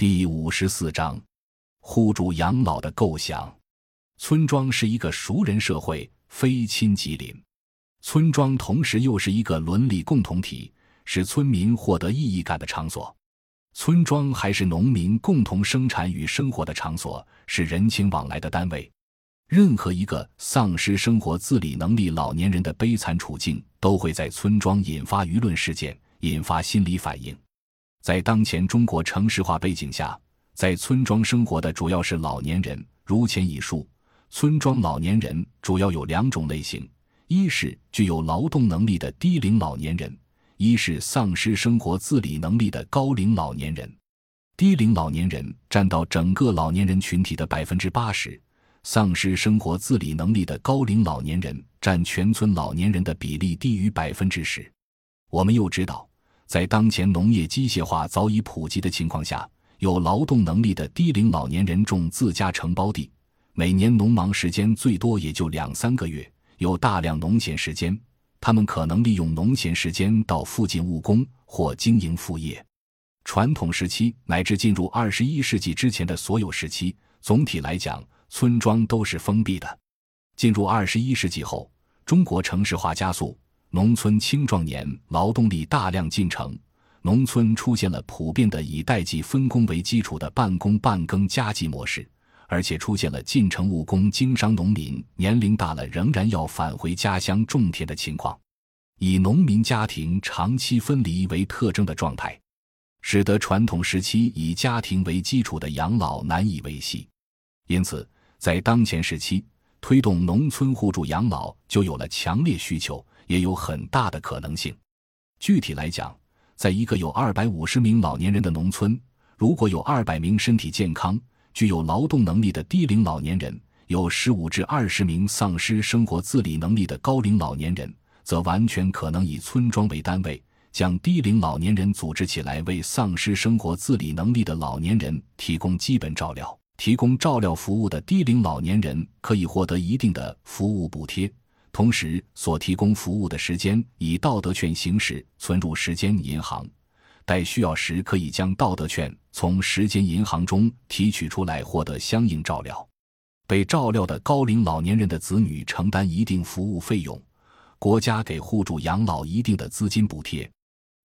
第五十四章，互助养老的构想。村庄是一个熟人社会，非亲即邻。村庄同时又是一个伦理共同体，是村民获得意义感的场所。村庄还是农民共同生产与生活的场所，是人情往来的单位。任何一个丧失生活自理能力老年人的悲惨处境，都会在村庄引发舆论事件，引发心理反应。在当前中国城市化背景下，在村庄生活的主要是老年人。如前已述，村庄老年人主要有两种类型：一是具有劳动能力的低龄老年人，一是丧失生活自理能力的高龄老年人。低龄老年人占到整个老年人群体的百分之八十，丧失生活自理能力的高龄老年人占全村老年人的比例低于百分之十。我们又知道。在当前农业机械化早已普及的情况下，有劳动能力的低龄老年人种自家承包地，每年农忙时间最多也就两三个月，有大量农闲时间，他们可能利用农闲时间到附近务工或经营副业。传统时期乃至进入二十一世纪之前的所有时期，总体来讲，村庄都是封闭的。进入二十一世纪后，中国城市化加速。农村青壮年劳动力大量进城，农村出现了普遍的以代际分工为基础的半工半耕家计模式，而且出现了进城务工经商农民年龄大了仍然要返回家乡种田的情况，以农民家庭长期分离为特征的状态，使得传统时期以家庭为基础的养老难以维系。因此，在当前时期，推动农村互助养老就有了强烈需求。也有很大的可能性。具体来讲，在一个有二百五十名老年人的农村，如果有二百名身体健康、具有劳动能力的低龄老年人，有十五至二十名丧失生活自理能力的高龄老年人，则完全可能以村庄为单位，将低龄老年人组织起来，为丧失生活自理能力的老年人提供基本照料。提供照料服务的低龄老年人可以获得一定的服务补贴。同时，所提供服务的时间以道德券形式存入时间银行，待需要时可以将道德券从时间银行中提取出来，获得相应照料。被照料的高龄老年人的子女承担一定服务费用，国家给互助养老一定的资金补贴，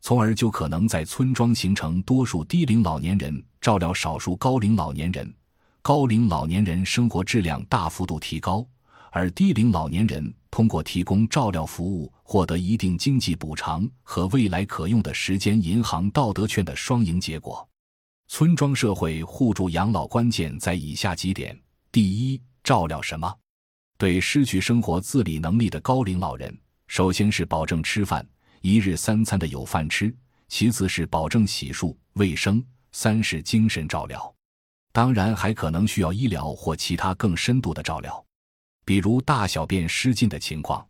从而就可能在村庄形成多数低龄老年人照料少数高龄老年人，高龄老年人生活质量大幅度提高。而低龄老年人通过提供照料服务，获得一定经济补偿和未来可用的时间银行道德券的双赢结果。村庄社会互助养老关键在以下几点：第一，照料什么？对失去生活自理能力的高龄老人，首先是保证吃饭，一日三餐的有饭吃；其次是保证洗漱卫生；三是精神照料，当然还可能需要医疗或其他更深度的照料。比如大小便失禁的情况，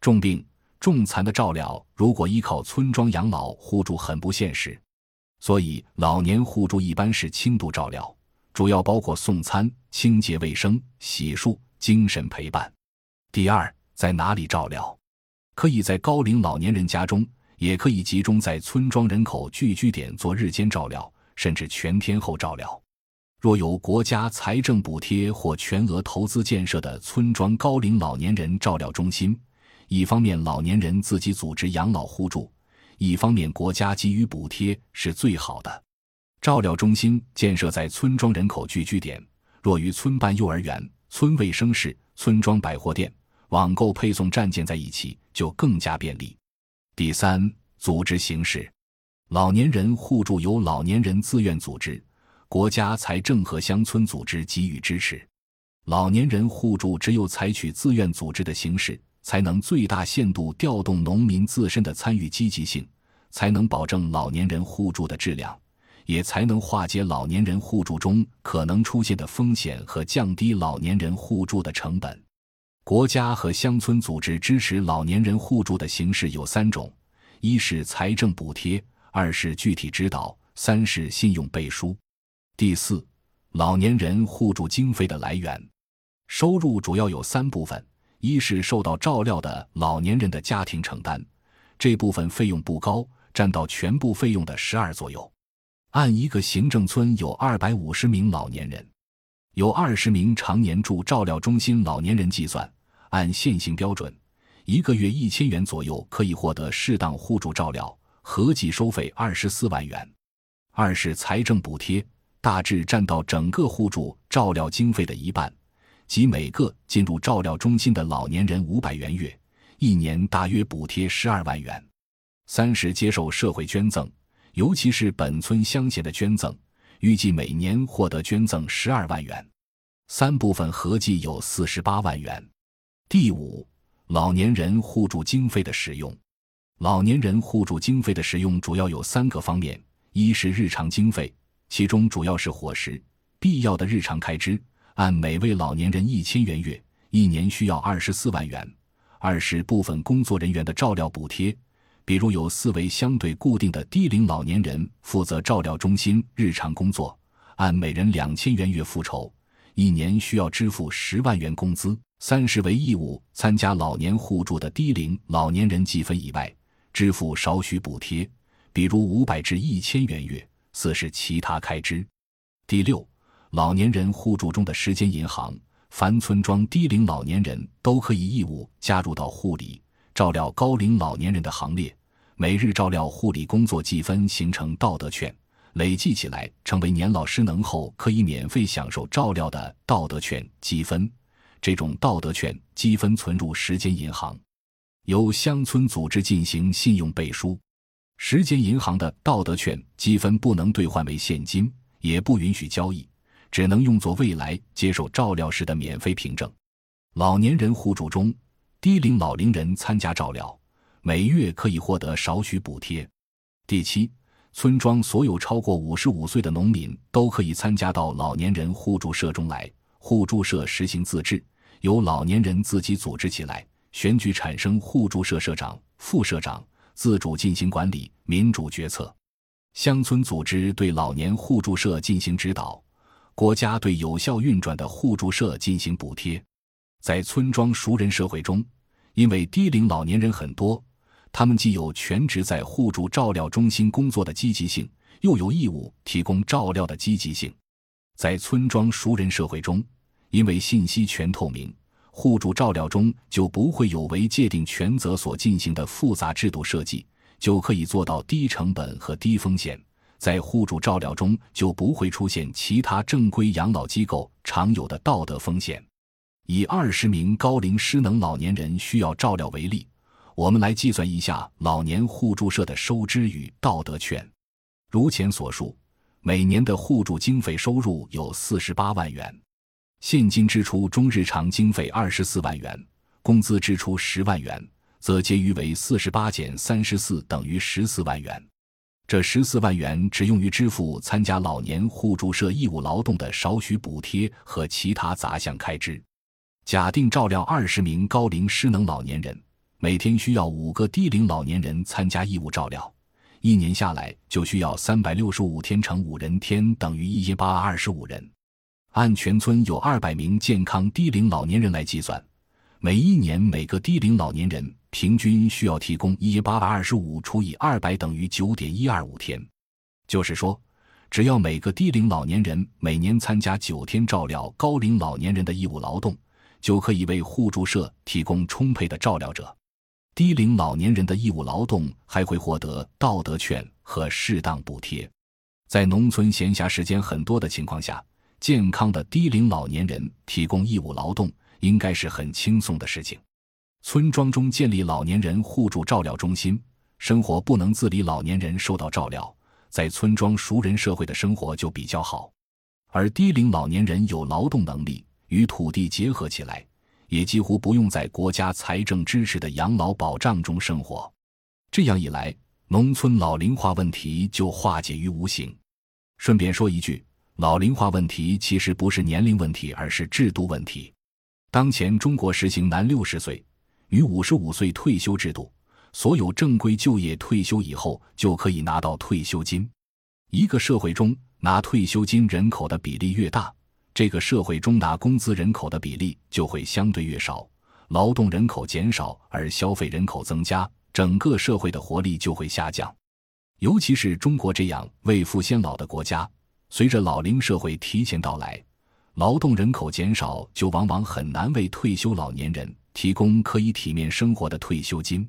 重病重残的照料，如果依靠村庄养老互助很不现实，所以老年互助一般是轻度照料，主要包括送餐、清洁卫生、洗漱、精神陪伴。第二，在哪里照料？可以在高龄老年人家中，也可以集中在村庄人口聚居点做日间照料，甚至全天候照料。若有国家财政补贴或全额投资建设的村庄高龄老年人照料中心，一方面老年人自己组织养老互助，一方面国家给予补贴是最好的。照料中心建设在村庄人口聚居点，若与村办幼儿园、村卫生室、村庄百货店、网购配送站建在一起，就更加便利。第三，组织形式，老年人互助由老年人自愿组织。国家财政和乡村组织给予支持，老年人互助只有采取自愿组织的形式，才能最大限度调动农民自身的参与积极性，才能保证老年人互助的质量，也才能化解老年人互助中可能出现的风险和降低老年人互助的成本。国家和乡村组织支持老年人互助的形式有三种：一是财政补贴，二是具体指导，三是信用背书。第四，老年人互助经费的来源，收入主要有三部分：一是受到照料的老年人的家庭承担，这部分费用不高，占到全部费用的十二左右；按一个行政村有二百五十名老年人，有二十名常年住照料中心老年人计算，按现行标准，一个月一千元左右可以获得适当互助照料，合计收费二十四万元。二是财政补贴，大致占到整个互助照料经费的一半，即每个进入照料中心的老年人五百元月，一年大约补贴十二万元。三是接受社会捐赠。尤其是本村乡贤的捐赠，预计每年获得捐赠十二万元，三部分合计有四十八万元。第五，老年人互助经费的使用。老年人互助经费的使用主要有三个方面：一是日常经费，其中主要是伙食、必要的日常开支，按每位老年人一千元月，一年需要二十四万元；二是部分工作人员的照料补贴。比如有四位相对固定的低龄老年人负责照料中心日常工作，按每人两千元月复酬，一年需要支付十万元工资。三是为义务参加老年互助的低龄老年人计分以外，支付少许补贴，比如五百至一千元月。四是其他开支。第六，老年人互助中的时间银行，凡村庄低龄老年人都可以义务加入到护理。照料高龄老年人的行列，每日照料护理工作积分形成道德券，累计起来成为年老失能后可以免费享受照料的道德券积分。这种道德券积分存入时间银行，由乡村组织进行信用背书。时间银行的道德券积分不能兑换为现金，也不允许交易，只能用作未来接受照料时的免费凭证。老年人互助中。低龄老龄人参加照料，每月可以获得少许补贴。第七，村庄所有超过五十五岁的农民都可以参加到老年人互助社中来。互助社实行自治，由老年人自己组织起来，选举产生互助社社长、副社长，自主进行管理，民主决策。乡村组织对老年互助社进行指导，国家对有效运转的互助社进行补贴。在村庄熟人社会中。因为低龄老年人很多，他们既有全职在互助照料中心工作的积极性，又有义务提供照料的积极性。在村庄熟人社会中，因为信息全透明，互助照料中就不会有违界定权责所进行的复杂制度设计，就可以做到低成本和低风险。在互助照料中就不会出现其他正规养老机构常有的道德风险。以二十名高龄失能老年人需要照料为例，我们来计算一下老年互助社的收支与道德券。如前所述，每年的互助经费收入有四十八万元，现金支出中日常经费二十四万元，工资支出十万元，则结余为四十八减三十四等于十四万元。这十四万元只用于支付参加老年互助社义务劳动的少许补贴和其他杂项开支。假定照料二十名高龄失能老年人，每天需要五个低龄老年人参加义务照料，一年下来就需要三百六十五天乘五人天等于一千八百二十五人。按全村有二百名健康低龄老年人来计算，每一年每个低龄老年人平均需要提供一八百二十五除以二百等于九点一二五天。就是说，只要每个低龄老年人每年参加九天照料高龄老年人的义务劳动。就可以为互助社提供充沛的照料者，低龄老年人的义务劳动还会获得道德券和适当补贴。在农村闲暇时间很多的情况下，健康的低龄老年人提供义务劳动应该是很轻松的事情。村庄中建立老年人互助照料中心，生活不能自理老年人受到照料，在村庄熟人社会的生活就比较好，而低龄老年人有劳动能力。与土地结合起来，也几乎不用在国家财政支持的养老保障中生活。这样一来，农村老龄化问题就化解于无形。顺便说一句，老龄化问题其实不是年龄问题，而是制度问题。当前中国实行男六十岁、女五十五岁退休制度，所有正规就业退休以后就可以拿到退休金。一个社会中拿退休金人口的比例越大。这个社会中拿工资人口的比例就会相对越少，劳动人口减少而消费人口增加，整个社会的活力就会下降。尤其是中国这样未富先老的国家，随着老龄社会提前到来，劳动人口减少，就往往很难为退休老年人提供可以体面生活的退休金。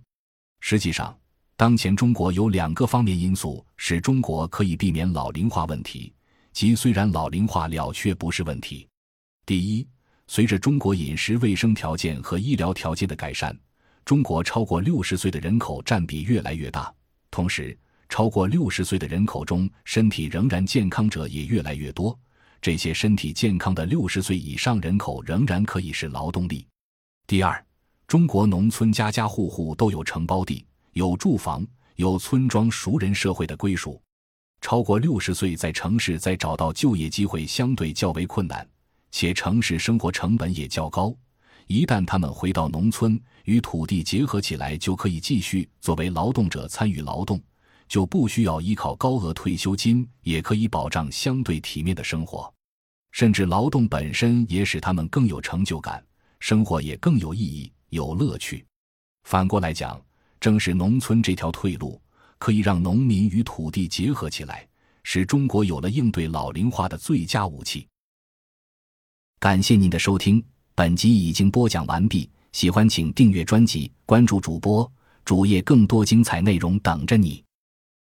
实际上，当前中国有两个方面因素使中国可以避免老龄化问题，即虽然老龄化了却不是问题。第一，随着中国饮食卫生条件和医疗条件的改善，中国超过六十岁的人口占比越来越大，同时，超过六十岁的人口中，身体仍然健康者也越来越多。这些身体健康的六十岁以上人口仍然可以是劳动力。第二，中国农村家家户户都有承包地、有住房、有村庄熟人社会的归属。超过六十岁在城市再找到就业机会相对较为困难，且城市生活成本也较高。一旦他们回到农村，与土地结合起来，就可以继续作为劳动者参与劳动。就不需要依靠高额退休金，也可以保障相对体面的生活，甚至劳动本身也使他们更有成就感，生活也更有意义、有乐趣。反过来讲，正是农村这条退路，可以让农民与土地结合起来，使中国有了应对老龄化的最佳武器。感谢您的收听，本集已经播讲完毕。喜欢请订阅专辑，关注主播主页，更多精彩内容等着你。